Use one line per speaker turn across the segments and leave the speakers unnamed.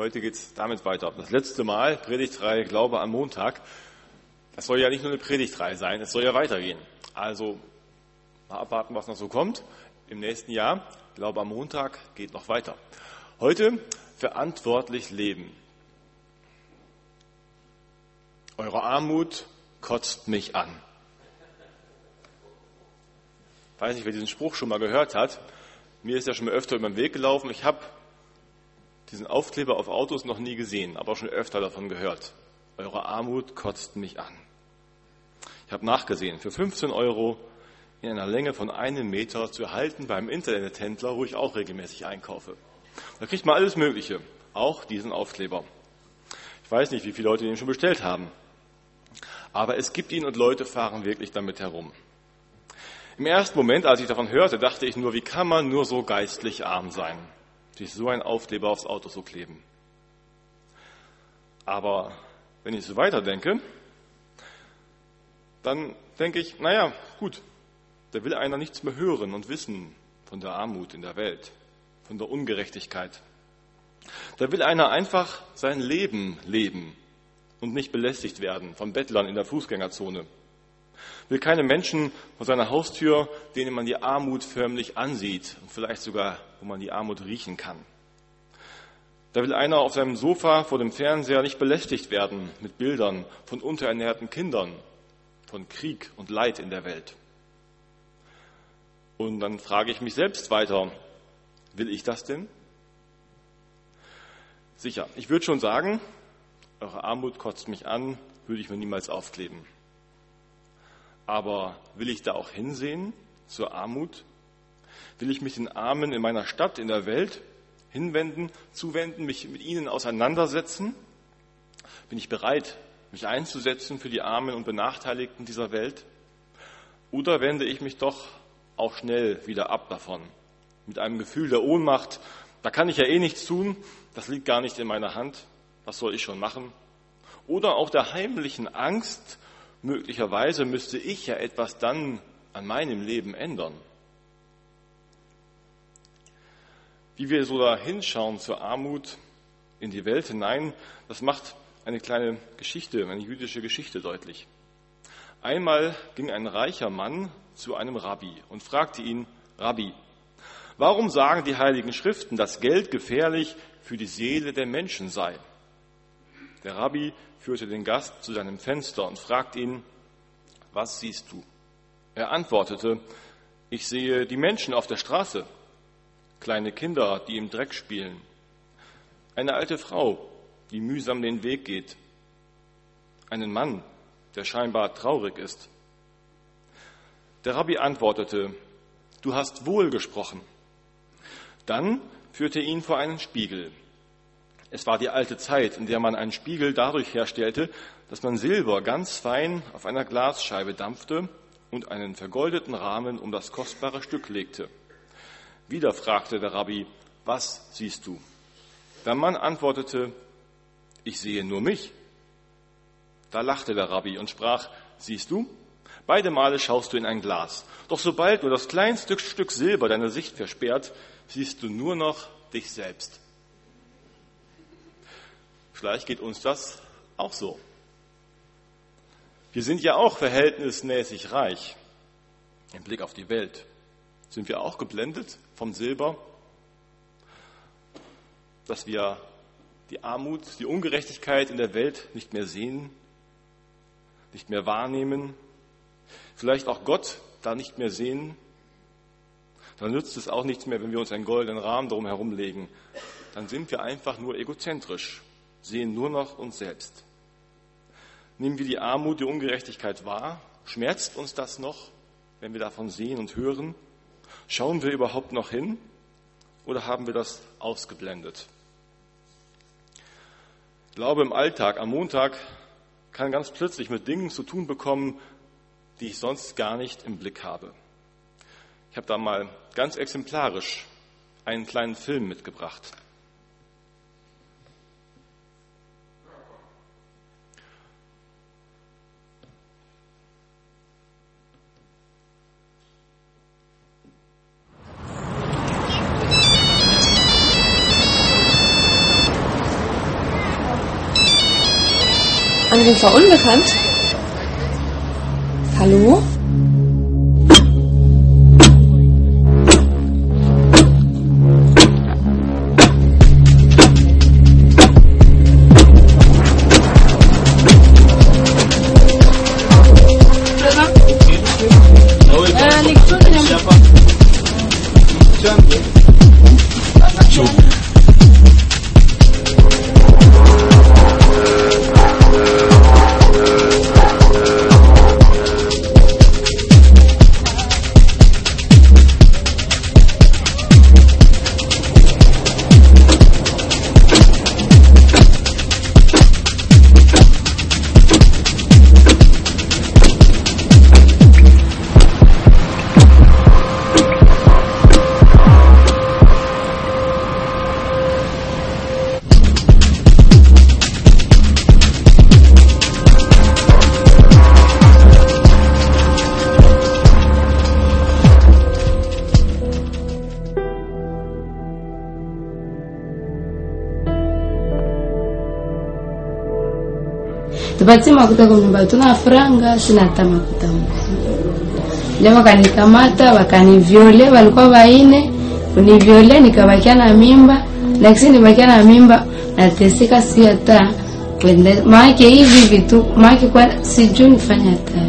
Heute geht es damit weiter. Das letzte Mal, Predigtreihe Glaube am Montag. Das soll ja nicht nur eine Predigtreihe sein, es soll ja weitergehen. Also mal abwarten, was noch so kommt. Im nächsten Jahr, Glaube am Montag, geht noch weiter. Heute verantwortlich leben. Eure Armut kotzt mich an. Ich weiß nicht, wer diesen Spruch schon mal gehört hat. Mir ist ja schon mal öfter über den Weg gelaufen. Ich habe diesen Aufkleber auf Autos noch nie gesehen, aber schon öfter davon gehört. Eure Armut kotzt mich an. Ich habe nachgesehen, für 15 Euro in einer Länge von einem Meter zu erhalten beim Internethändler, wo ich auch regelmäßig einkaufe. Da kriegt man alles Mögliche, auch diesen Aufkleber. Ich weiß nicht, wie viele Leute den schon bestellt haben, aber es gibt ihn und Leute fahren wirklich damit herum. Im ersten Moment, als ich davon hörte, dachte ich nur, wie kann man nur so geistlich arm sein? Sich so ein Aufkleber aufs Auto zu kleben. Aber wenn ich so weiterdenke, dann denke ich, naja, gut, da will einer nichts mehr hören und wissen von der Armut in der Welt, von der Ungerechtigkeit. Da will einer einfach sein Leben leben und nicht belästigt werden von Bettlern in der Fußgängerzone will keine Menschen vor seiner Haustür, denen man die Armut förmlich ansieht und vielleicht sogar, wo man die Armut riechen kann. Da will einer auf seinem Sofa vor dem Fernseher nicht belästigt werden mit Bildern von unterernährten Kindern, von Krieg und Leid in der Welt. Und dann frage ich mich selbst weiter, will ich das denn? Sicher, ich würde schon sagen, eure Armut kotzt mich an, würde ich mir niemals aufkleben. Aber will ich da auch hinsehen zur Armut? Will ich mich den Armen in meiner Stadt, in der Welt hinwenden, zuwenden, mich mit ihnen auseinandersetzen? Bin ich bereit, mich einzusetzen für die Armen und Benachteiligten dieser Welt? Oder wende ich mich doch auch schnell wieder ab davon, mit einem Gefühl der Ohnmacht, da kann ich ja eh nichts tun, das liegt gar nicht in meiner Hand, was soll ich schon machen? Oder auch der heimlichen Angst möglicherweise müsste ich ja etwas dann an meinem Leben ändern. Wie wir so da hinschauen zur Armut in die Welt hinein, das macht eine kleine Geschichte, eine jüdische Geschichte deutlich. Einmal ging ein reicher Mann zu einem Rabbi und fragte ihn, Rabbi, warum sagen die heiligen Schriften, dass Geld gefährlich für die Seele der Menschen sei? Der Rabbi führte den Gast zu seinem Fenster und fragte ihn, was siehst du? Er antwortete, ich sehe die Menschen auf der Straße, kleine Kinder, die im Dreck spielen, eine alte Frau, die mühsam den Weg geht, einen Mann, der scheinbar traurig ist. Der Rabbi antwortete, du hast wohl gesprochen. Dann führte ihn vor einen Spiegel. Es war die alte Zeit, in der man einen Spiegel dadurch herstellte, dass man Silber ganz fein auf einer Glasscheibe dampfte und einen vergoldeten Rahmen um das kostbare Stück legte. Wieder fragte der Rabbi, was siehst du? Der Mann antwortete, ich sehe nur mich. Da lachte der Rabbi und sprach, siehst du, beide Male schaust du in ein Glas. Doch sobald nur das kleinste Stück Silber deine Sicht versperrt, siehst du nur noch dich selbst. Vielleicht geht uns das auch so. Wir sind ja auch verhältnismäßig reich im Blick auf die Welt. Sind wir auch geblendet vom Silber, dass wir die Armut, die Ungerechtigkeit in der Welt nicht mehr sehen, nicht mehr wahrnehmen, vielleicht auch Gott da nicht mehr sehen, dann nützt es auch nichts mehr, wenn wir uns einen goldenen Rahmen darum herumlegen. Dann sind wir einfach nur egozentrisch sehen nur noch uns selbst. Nehmen wir die Armut, die Ungerechtigkeit wahr? Schmerzt uns das noch, wenn wir davon sehen und hören? Schauen wir überhaupt noch hin oder haben wir das ausgeblendet? Glaube im Alltag, am Montag, kann ganz plötzlich mit Dingen zu tun bekommen, die ich sonst gar nicht im Blick habe. Ich habe da mal ganz exemplarisch einen kleinen Film mitgebracht.
Anrufer unbekannt. Hallo?
Tupatie makuta kwa nyumba, tuna franga, sina hata makuta. Leo wakanikamata wakaniviole, walikuwa waine univyole nikabakia na mimba, lakini nibakia na mimba nateseka, si hata kwende maake hivi vitu maake kwa sijui nifanya hata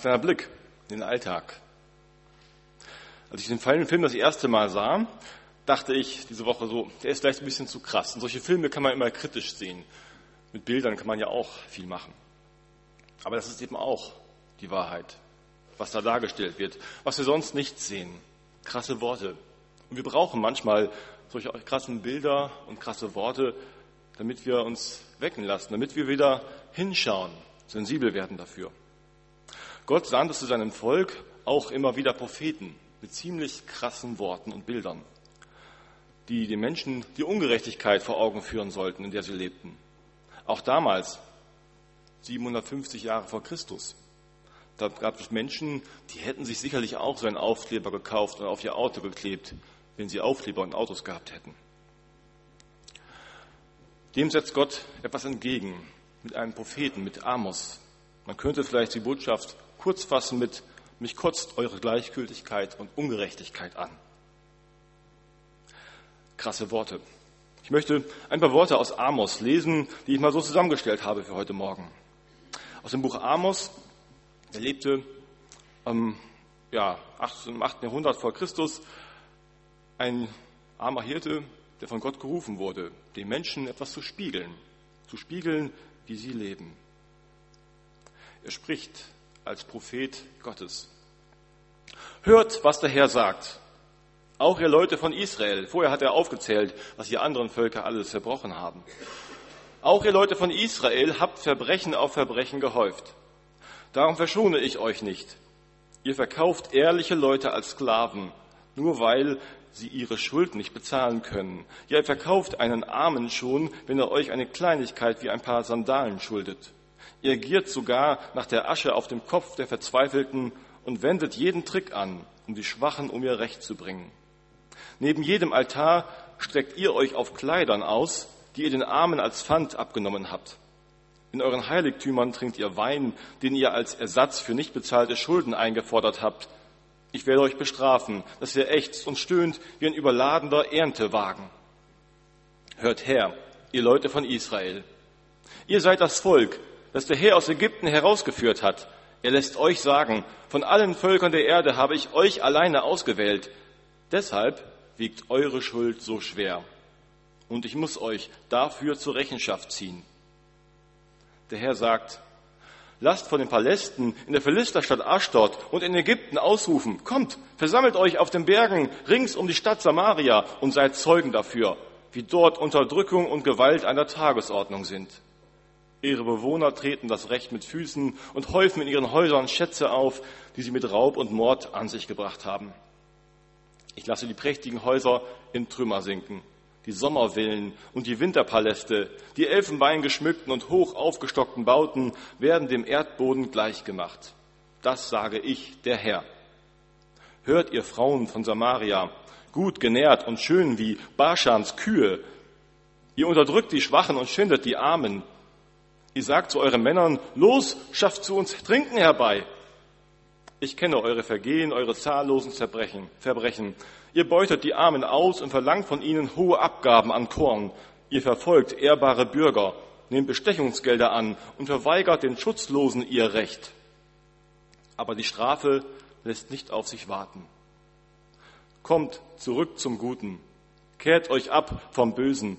kleiner Blick in den Alltag. Als ich den Film das erste Mal sah, dachte ich diese Woche so, der ist vielleicht ein bisschen zu krass. Und solche Filme kann man immer kritisch sehen. Mit Bildern kann man ja auch viel machen. Aber das ist eben auch die Wahrheit, was da dargestellt wird, was wir sonst nicht sehen. Krasse Worte. Und wir brauchen manchmal solche krassen Bilder und krasse Worte, damit wir uns wecken lassen, damit wir wieder hinschauen, sensibel werden dafür. Gott sandte zu seinem Volk auch immer wieder Propheten mit ziemlich krassen Worten und Bildern, die den Menschen die Ungerechtigkeit vor Augen führen sollten, in der sie lebten. Auch damals, 750 Jahre vor Christus, da gab es Menschen, die hätten sich sicherlich auch so einen Aufkleber gekauft und auf ihr Auto geklebt, wenn sie Aufkleber und Autos gehabt hätten. Dem setzt Gott etwas entgegen mit einem Propheten, mit Amos. Man könnte vielleicht die Botschaft kurz fassen mit, mich kotzt eure Gleichgültigkeit und Ungerechtigkeit an. Krasse Worte. Ich möchte ein paar Worte aus Amos lesen, die ich mal so zusammengestellt habe für heute Morgen. Aus dem Buch Amos, er lebte ähm, ja, im 8. Jahrhundert vor Christus, ein armer Hirte, der von Gott gerufen wurde, den Menschen etwas zu spiegeln, zu spiegeln, wie sie leben. Er spricht als Prophet Gottes. Hört, was der Herr sagt. Auch ihr Leute von Israel. Vorher hat er aufgezählt, was die anderen Völker alles verbrochen haben. Auch ihr Leute von Israel habt Verbrechen auf Verbrechen gehäuft. Darum verschone ich euch nicht. Ihr verkauft ehrliche Leute als Sklaven, nur weil sie ihre Schuld nicht bezahlen können. Ihr verkauft einen Armen schon, wenn er euch eine Kleinigkeit wie ein paar Sandalen schuldet. Ihr giert sogar nach der Asche auf dem Kopf der Verzweifelten und wendet jeden Trick an, um die Schwachen um ihr Recht zu bringen. Neben jedem Altar streckt ihr euch auf Kleidern aus, die ihr den Armen als Pfand abgenommen habt. In euren Heiligtümern trinkt ihr Wein, den ihr als Ersatz für nicht bezahlte Schulden eingefordert habt. Ich werde euch bestrafen, dass ihr ächzt und stöhnt wie ein überladener Erntewagen. Hört her, ihr Leute von Israel. Ihr seid das Volk, das der Herr aus Ägypten herausgeführt hat. Er lässt euch sagen, von allen Völkern der Erde habe ich euch alleine ausgewählt. Deshalb wiegt eure Schuld so schwer. Und ich muss euch dafür zur Rechenschaft ziehen. Der Herr sagt, lasst von den Palästen in der Philisterstadt Aschdod und in Ägypten ausrufen, kommt, versammelt euch auf den Bergen rings um die Stadt Samaria und seid Zeugen dafür. wie dort Unterdrückung und Gewalt an der Tagesordnung sind. Ihre Bewohner treten das Recht mit Füßen und häufen in ihren Häusern Schätze auf, die sie mit Raub und Mord an sich gebracht haben. Ich lasse die prächtigen Häuser in Trümmer sinken, die Sommervillen und die Winterpaläste, die Elfenbein geschmückten und hoch aufgestockten Bauten werden dem Erdboden gleichgemacht. Das sage ich, der Herr. Hört ihr Frauen von Samaria, gut genährt und schön wie Barschans Kühe. Ihr unterdrückt die Schwachen und schindet die Armen. Ihr sagt zu euren Männern, los, schafft zu uns Trinken herbei. Ich kenne eure Vergehen, eure zahllosen Zerbrechen, Verbrechen. Ihr beutet die Armen aus und verlangt von ihnen hohe Abgaben an Korn. Ihr verfolgt ehrbare Bürger, nehmt Bestechungsgelder an und verweigert den Schutzlosen ihr Recht. Aber die Strafe lässt nicht auf sich warten. Kommt zurück zum Guten, kehrt euch ab vom Bösen,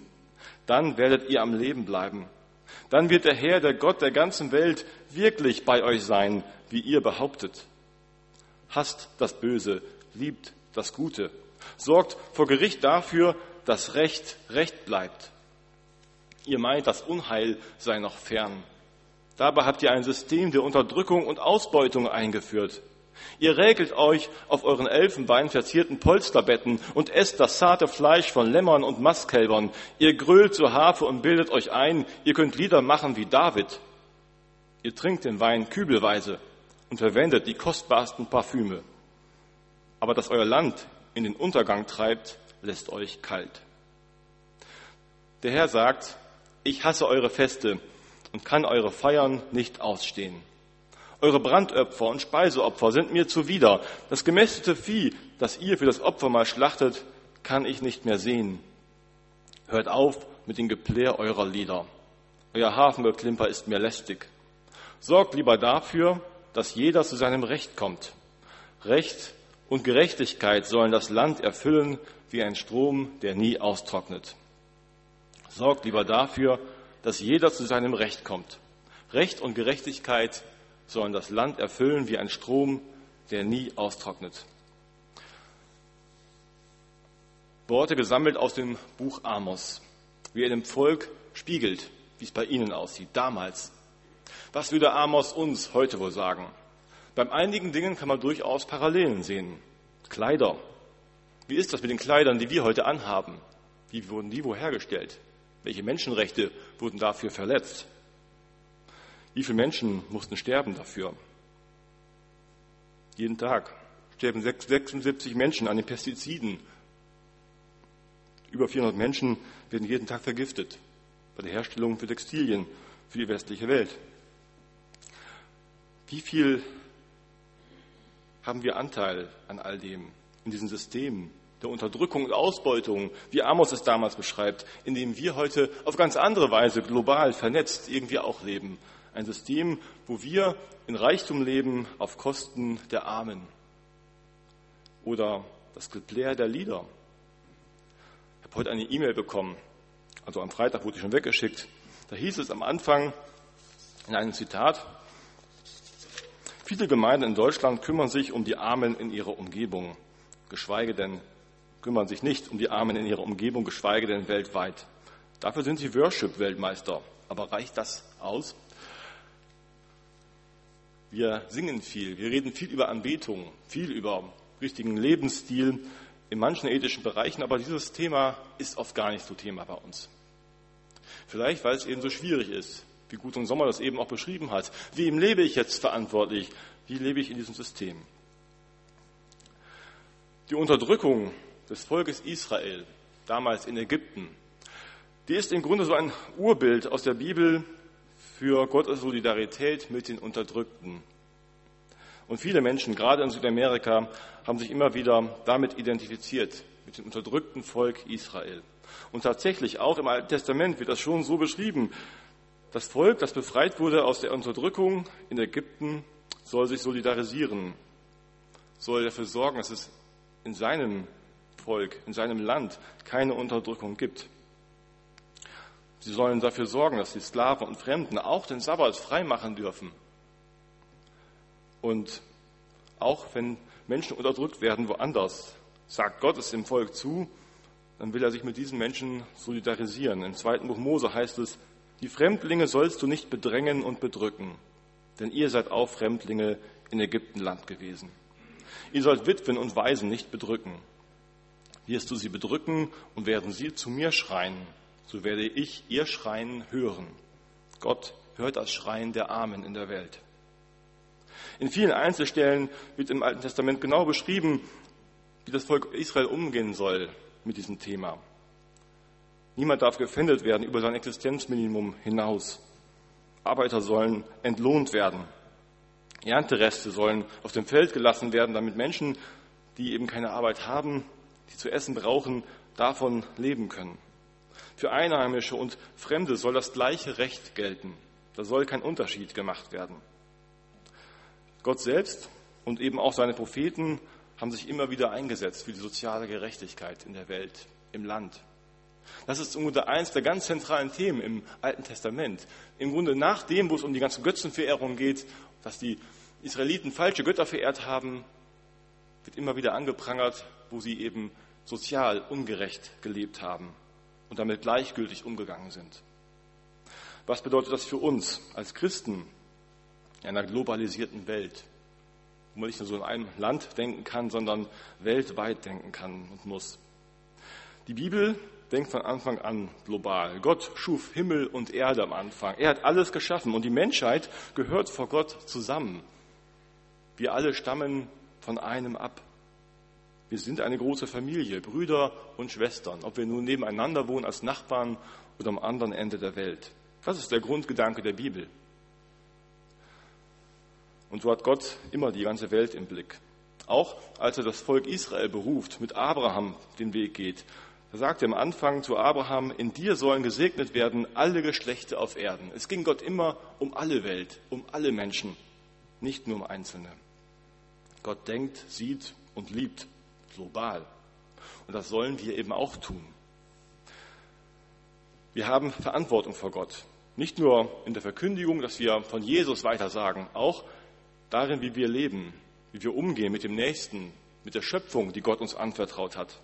dann werdet ihr am Leben bleiben. Dann wird der Herr, der Gott der ganzen Welt, wirklich bei euch sein, wie ihr behauptet. Hasst das Böse, liebt das Gute, sorgt vor Gericht dafür, dass Recht Recht bleibt. Ihr meint, das Unheil sei noch fern. Dabei habt ihr ein System der Unterdrückung und Ausbeutung eingeführt. Ihr räkelt euch auf euren Elfenbein verzierten Polsterbetten und esst das zarte Fleisch von Lämmern und Mastkälbern. Ihr grölt zur Harfe und bildet euch ein, ihr könnt Lieder machen wie David. Ihr trinkt den Wein kübelweise und verwendet die kostbarsten Parfüme. Aber dass euer Land in den Untergang treibt, lässt euch kalt. Der Herr sagt, ich hasse eure Feste und kann eure Feiern nicht ausstehen. Eure Brandopfer und Speiseopfer sind mir zuwider. Das gemästete Vieh, das ihr für das Opfer mal schlachtet, kann ich nicht mehr sehen. Hört auf mit dem Geplär eurer Lieder. Euer Hafengeklimper ist mir lästig. Sorgt lieber dafür, dass jeder zu seinem Recht kommt. Recht und Gerechtigkeit sollen das Land erfüllen wie ein Strom, der nie austrocknet. Sorgt lieber dafür, dass jeder zu seinem Recht kommt. Recht und Gerechtigkeit sollen das Land erfüllen wie ein Strom, der nie austrocknet. Worte gesammelt aus dem Buch Amos, wie er dem Volk spiegelt, wie es bei ihnen aussieht, damals. Was würde Amos uns heute wohl sagen? Beim einigen Dingen kann man durchaus Parallelen sehen. Kleider. Wie ist das mit den Kleidern, die wir heute anhaben? Wie wurden die wo hergestellt? Welche Menschenrechte wurden dafür verletzt? Wie viele Menschen mussten sterben dafür? Jeden Tag sterben 76 Menschen an den Pestiziden. Über 400 Menschen werden jeden Tag vergiftet bei der Herstellung für Textilien für die westliche Welt. Wie viel haben wir Anteil an all dem, in diesem System der Unterdrückung und Ausbeutung, wie Amos es damals beschreibt, in dem wir heute auf ganz andere Weise global vernetzt irgendwie auch leben ein System, wo wir in Reichtum leben auf Kosten der Armen. Oder das Geplär der Lieder. Ich habe heute eine E-Mail bekommen, also am Freitag wurde ich schon weggeschickt. Da hieß es am Anfang in einem Zitat, viele Gemeinden in Deutschland kümmern sich um die Armen in ihrer Umgebung, geschweige denn kümmern sich nicht um die Armen in ihrer Umgebung, geschweige denn weltweit. Dafür sind sie Worship-Weltmeister. Aber reicht das aus? Wir singen viel, wir reden viel über Anbetung, viel über richtigen Lebensstil in manchen ethischen Bereichen, aber dieses Thema ist oft gar nicht so Thema bei uns. Vielleicht, weil es eben so schwierig ist, wie Gudrun Sommer das eben auch beschrieben hat. Wie lebe ich jetzt verantwortlich? Wie lebe ich in diesem System? Die Unterdrückung des Volkes Israel, damals in Ägypten, die ist im Grunde so ein Urbild aus der Bibel für Gottes Solidarität mit den Unterdrückten. Und viele Menschen, gerade in Südamerika, haben sich immer wieder damit identifiziert, mit dem unterdrückten Volk Israel. Und tatsächlich auch im Alten Testament wird das schon so beschrieben. Das Volk, das befreit wurde aus der Unterdrückung in Ägypten, soll sich solidarisieren, soll dafür sorgen, dass es in seinem Volk, in seinem Land keine Unterdrückung gibt. Sie sollen dafür sorgen, dass die Sklaven und Fremden auch den Sabbat frei machen dürfen. Und auch wenn Menschen unterdrückt werden woanders, sagt Gott es dem Volk zu, dann will er sich mit diesen Menschen solidarisieren. Im zweiten Buch Mose heißt es, die Fremdlinge sollst du nicht bedrängen und bedrücken, denn ihr seid auch Fremdlinge in Ägyptenland gewesen. Ihr sollt Witwen und Waisen nicht bedrücken. Wirst du sie bedrücken und werden sie zu mir schreien, so werde ich ihr Schreien hören. Gott hört das Schreien der Armen in der Welt. In vielen Einzelstellen wird im Alten Testament genau beschrieben, wie das Volk Israel umgehen soll mit diesem Thema. Niemand darf gefändet werden über sein Existenzminimum hinaus. Arbeiter sollen entlohnt werden. Erntereste sollen auf dem Feld gelassen werden, damit Menschen, die eben keine Arbeit haben, die zu essen brauchen, davon leben können. Für Einheimische und Fremde soll das gleiche Recht gelten. Da soll kein Unterschied gemacht werden. Gott selbst und eben auch seine Propheten haben sich immer wieder eingesetzt für die soziale Gerechtigkeit in der Welt, im Land. Das ist im Grunde eines der ganz zentralen Themen im Alten Testament. Im Grunde nach dem, wo es um die ganze Götzenverehrung geht, dass die Israeliten falsche Götter verehrt haben, wird immer wieder angeprangert, wo sie eben sozial ungerecht gelebt haben und damit gleichgültig umgegangen sind. Was bedeutet das für uns als Christen in einer globalisierten Welt, wo man nicht nur so in einem Land denken kann, sondern weltweit denken kann und muss? Die Bibel denkt von Anfang an global. Gott schuf Himmel und Erde am Anfang. Er hat alles geschaffen und die Menschheit gehört vor Gott zusammen. Wir alle stammen von einem ab. Wir sind eine große Familie, Brüder und Schwestern, ob wir nun nebeneinander wohnen als Nachbarn oder am anderen Ende der Welt. Das ist der Grundgedanke der Bibel. Und so hat Gott immer die ganze Welt im Blick. Auch als er das Volk Israel beruft, mit Abraham den Weg geht, da sagt er am Anfang zu Abraham, in dir sollen gesegnet werden alle Geschlechter auf Erden. Es ging Gott immer um alle Welt, um alle Menschen, nicht nur um Einzelne. Gott denkt, sieht und liebt global. Und das sollen wir eben auch tun. Wir haben Verantwortung vor Gott. Nicht nur in der Verkündigung, dass wir von Jesus weitersagen, auch darin, wie wir leben, wie wir umgehen mit dem Nächsten, mit der Schöpfung, die Gott uns anvertraut hat.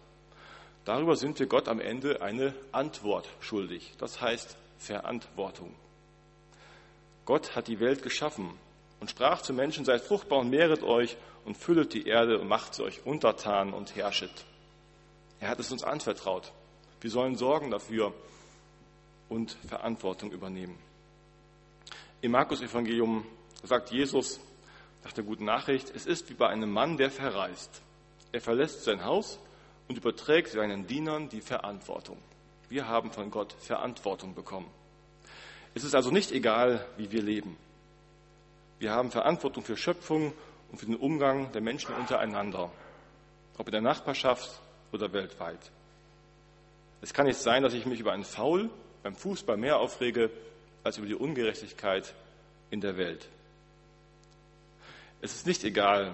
Darüber sind wir Gott am Ende eine Antwort schuldig. Das heißt Verantwortung. Gott hat die Welt geschaffen und sprach zu Menschen, seid fruchtbar und mehret euch und füllet die Erde und macht sie euch untertan und herrschet. Er hat es uns anvertraut. Wir sollen sorgen dafür und Verantwortung übernehmen. Im Markus-Evangelium sagt Jesus nach der guten Nachricht, es ist wie bei einem Mann, der verreist. Er verlässt sein Haus und überträgt seinen Dienern die Verantwortung. Wir haben von Gott Verantwortung bekommen. Es ist also nicht egal, wie wir leben. Wir haben Verantwortung für Schöpfung und für den Umgang der Menschen untereinander, ob in der Nachbarschaft oder weltweit. Es kann nicht sein, dass ich mich über einen Foul beim Fußball mehr aufrege als über die Ungerechtigkeit in der Welt. Es ist nicht egal,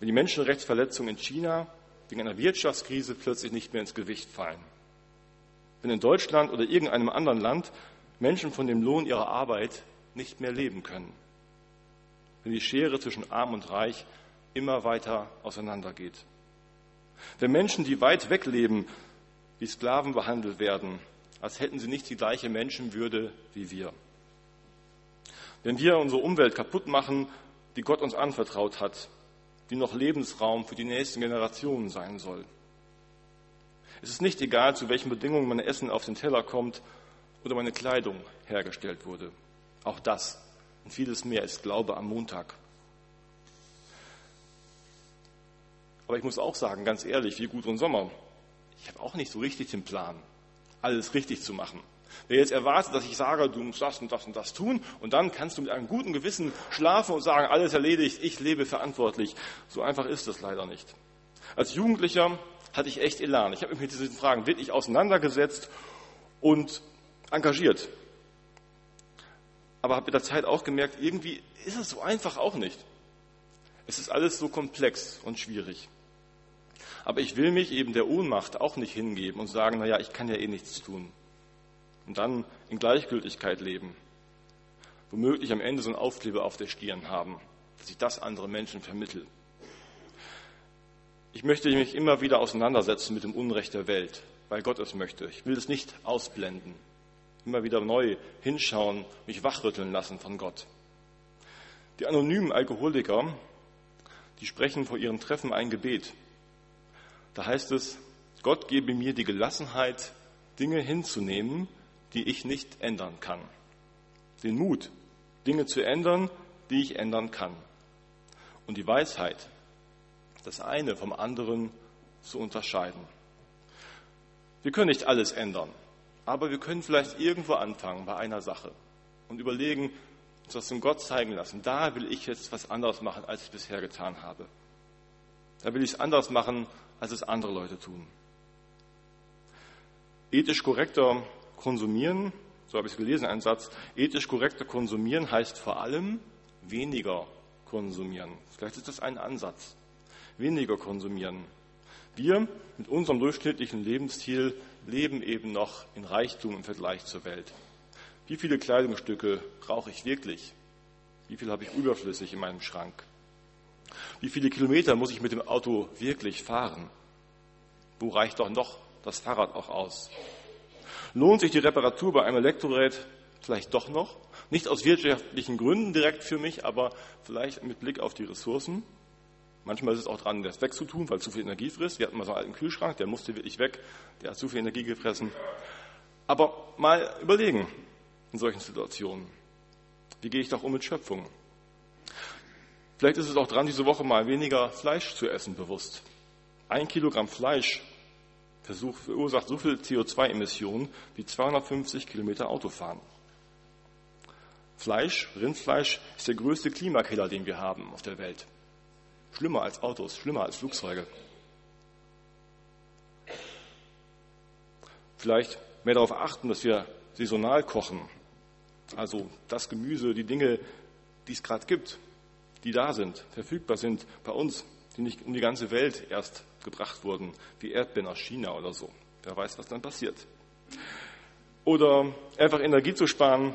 wenn die Menschenrechtsverletzungen in China wegen einer Wirtschaftskrise plötzlich nicht mehr ins Gewicht fallen. Wenn in Deutschland oder irgendeinem anderen Land Menschen von dem Lohn ihrer Arbeit nicht mehr leben können wenn die Schere zwischen Arm und Reich immer weiter auseinandergeht. Wenn Menschen, die weit weg leben, wie Sklaven behandelt werden, als hätten sie nicht die gleiche Menschenwürde wie wir. Wenn wir unsere Umwelt kaputt machen, die Gott uns anvertraut hat, die noch Lebensraum für die nächsten Generationen sein soll. Es ist nicht egal, zu welchen Bedingungen mein Essen auf den Teller kommt oder meine Kleidung hergestellt wurde. Auch das und vieles mehr ist Glaube am Montag. Aber ich muss auch sagen, ganz ehrlich, wie Gudrun Sommer, ich habe auch nicht so richtig den Plan, alles richtig zu machen. Wer jetzt erwartet, dass ich sage, du musst das und das und das tun, und dann kannst du mit einem guten Gewissen schlafen und sagen, alles erledigt, ich lebe verantwortlich. So einfach ist das leider nicht. Als Jugendlicher hatte ich echt Elan. Ich habe mich mit diesen Fragen wirklich auseinandergesetzt und engagiert aber habe mit der Zeit auch gemerkt, irgendwie ist es so einfach auch nicht. Es ist alles so komplex und schwierig. Aber ich will mich eben der Ohnmacht auch nicht hingeben und sagen, naja, ich kann ja eh nichts tun. Und dann in Gleichgültigkeit leben. Womöglich am Ende so ein Aufkleber auf der Stirn haben, dass ich das andere Menschen vermittel. Ich möchte mich immer wieder auseinandersetzen mit dem Unrecht der Welt, weil Gott es möchte. Ich will es nicht ausblenden. Immer wieder neu hinschauen, mich wachrütteln lassen von Gott. Die anonymen Alkoholiker, die sprechen vor ihren Treffen ein Gebet. Da heißt es, Gott gebe mir die Gelassenheit, Dinge hinzunehmen, die ich nicht ändern kann. Den Mut, Dinge zu ändern, die ich ändern kann. Und die Weisheit, das eine vom anderen zu unterscheiden. Wir können nicht alles ändern, aber wir können vielleicht irgendwo anfangen bei einer Sache und überlegen, uns das dem Gott zeigen lassen. Da will ich jetzt was anderes machen, als ich bisher getan habe. Da will ich es anders machen, als es andere Leute tun. Ethisch korrekter konsumieren, so habe ich es gelesen, ein Satz, ethisch korrekter konsumieren heißt vor allem weniger konsumieren. Vielleicht ist das ein Ansatz. Weniger konsumieren. Wir mit unserem durchschnittlichen Lebensstil leben eben noch in Reichtum im Vergleich zur Welt. Wie viele Kleidungsstücke brauche ich wirklich? Wie viel habe ich überflüssig in meinem Schrank? Wie viele Kilometer muss ich mit dem Auto wirklich fahren? Wo reicht doch noch das Fahrrad auch aus? Lohnt sich die Reparatur bei einem Elektrogerät vielleicht doch noch? Nicht aus wirtschaftlichen Gründen direkt für mich, aber vielleicht mit Blick auf die Ressourcen. Manchmal ist es auch dran, das wegzutun, weil zu viel Energie frisst. Wir hatten mal so einen alten Kühlschrank, der musste wirklich weg, der hat zu viel Energie gefressen. Aber mal überlegen in solchen Situationen. Wie gehe ich doch um mit Schöpfung? Vielleicht ist es auch dran, diese Woche mal weniger Fleisch zu essen, bewusst. Ein Kilogramm Fleisch verursacht so viel CO2-Emissionen wie 250 Kilometer Autofahren. Fleisch, Rindfleisch, ist der größte Klimakiller, den wir haben auf der Welt. Schlimmer als Autos, schlimmer als Flugzeuge. Vielleicht mehr darauf achten, dass wir saisonal kochen. Also das Gemüse, die Dinge, die es gerade gibt, die da sind, verfügbar sind bei uns, die nicht um die ganze Welt erst gebracht wurden, wie Erdbeeren aus China oder so. Wer weiß, was dann passiert. Oder einfach Energie zu sparen,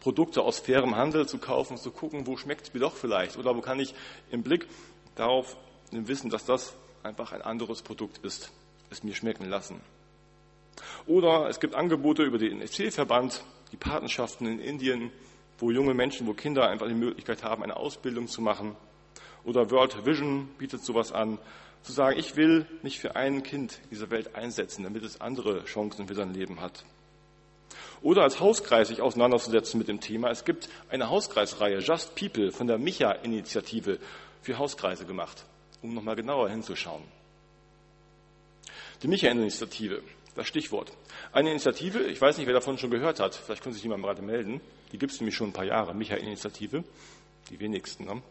Produkte aus fairem Handel zu kaufen, zu gucken, wo schmeckt es mir doch vielleicht. Oder wo kann ich im Blick darauf wissen, dass das einfach ein anderes Produkt ist, es mir schmecken lassen. Oder es gibt Angebote über den NFC-Verband, die Patenschaften in Indien, wo junge Menschen, wo Kinder einfach die Möglichkeit haben, eine Ausbildung zu machen. Oder World Vision bietet sowas an, zu sagen, ich will mich für ein Kind dieser Welt einsetzen, damit es andere Chancen für sein Leben hat. Oder als Hauskreis sich auseinanderzusetzen mit dem Thema. Es gibt eine Hauskreisreihe, Just People, von der Micha-Initiative für Hauskreise gemacht, um nochmal genauer hinzuschauen. Die Micha-Initiative, das Stichwort. Eine Initiative, ich weiß nicht, wer davon schon gehört hat, vielleicht können sich jemand gerade melden. Die gibt es nämlich schon ein paar Jahre, Micha-Initiative, die wenigsten. Ne?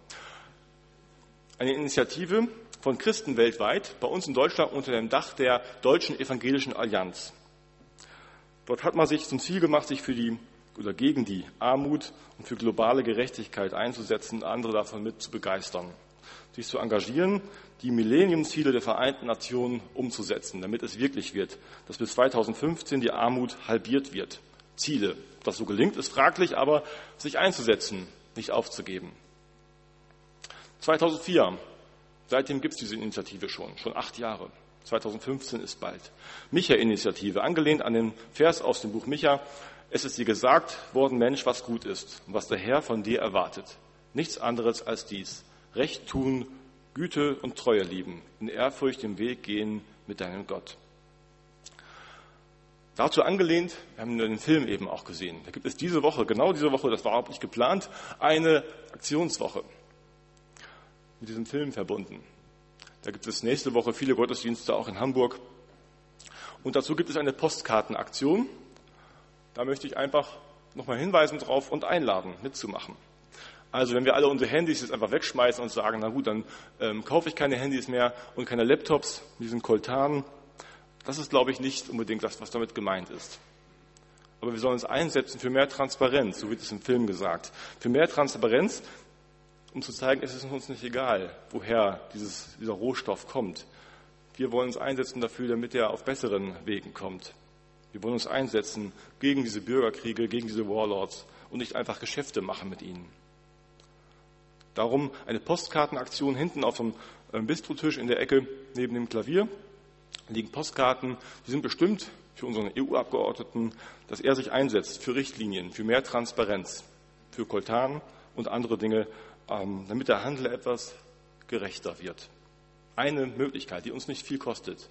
Eine Initiative von Christen weltweit, bei uns in Deutschland unter dem Dach der Deutschen Evangelischen Allianz. Dort hat man sich zum Ziel gemacht, sich für die oder gegen die Armut und für globale Gerechtigkeit einzusetzen, andere davon mit zu begeistern, sich zu engagieren, die Millenniumsziele der Vereinten Nationen umzusetzen, damit es wirklich wird, dass bis 2015 die Armut halbiert wird. Ziele. Ob das so gelingt, ist fraglich, aber sich einzusetzen, nicht aufzugeben. 2004. Seitdem gibt es diese Initiative schon, schon acht Jahre. 2015 ist bald. Micha-Initiative, angelehnt an den Vers aus dem Buch Micha. Es ist dir gesagt worden, Mensch, was gut ist und was der Herr von dir erwartet. Nichts anderes als dies. Recht tun, Güte und Treue lieben, in Ehrfurcht den Weg gehen mit deinem Gott. Dazu angelehnt, wir haben den Film eben auch gesehen, da gibt es diese Woche, genau diese Woche, das war überhaupt nicht geplant, eine Aktionswoche mit diesem Film verbunden. Da gibt es nächste Woche viele Gottesdienste auch in Hamburg. Und dazu gibt es eine Postkartenaktion. Da möchte ich einfach nochmal hinweisen drauf und einladen, mitzumachen. Also wenn wir alle unsere Handys jetzt einfach wegschmeißen und sagen, na gut, dann ähm, kaufe ich keine Handys mehr und keine Laptops diesen Koltanen, das ist, glaube ich, nicht unbedingt das, was damit gemeint ist. Aber wir sollen uns einsetzen für mehr Transparenz, so wird es im Film gesagt. Für mehr Transparenz, um zu zeigen, es ist uns nicht egal, woher dieses, dieser Rohstoff kommt. Wir wollen uns einsetzen dafür, damit er auf besseren Wegen kommt. Wir wollen uns einsetzen gegen diese Bürgerkriege, gegen diese Warlords und nicht einfach Geschäfte machen mit ihnen. Darum eine Postkartenaktion hinten auf dem äh, Bistrotisch in der Ecke neben dem Klavier. liegen Postkarten, die sind bestimmt für unseren EU-Abgeordneten, dass er sich einsetzt für Richtlinien, für mehr Transparenz, für Koltan und andere Dinge, damit der Handel etwas gerechter wird. Eine Möglichkeit, die uns nicht viel kostet.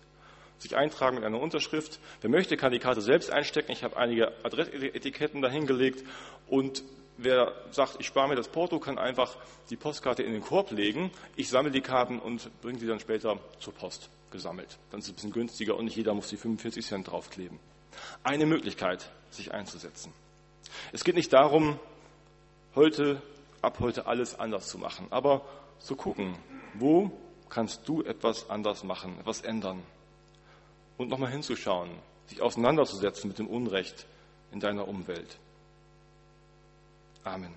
Sich eintragen mit einer Unterschrift. Wer möchte, kann die Karte selbst einstecken. Ich habe einige Adressetiketten dahingelegt und wer sagt, ich spare mir das Porto, kann einfach die Postkarte in den Korb legen. Ich sammle die Karten und bringe sie dann später zur Post gesammelt. Dann ist es ein bisschen günstiger und nicht jeder muss die 45 Cent draufkleben. Eine Möglichkeit, sich einzusetzen. Es geht nicht darum, heute, ab heute alles anders zu machen, aber zu gucken, wo kannst du etwas anders machen, etwas ändern. Und nochmal hinzuschauen, sich auseinanderzusetzen mit dem Unrecht in deiner Umwelt. Amen.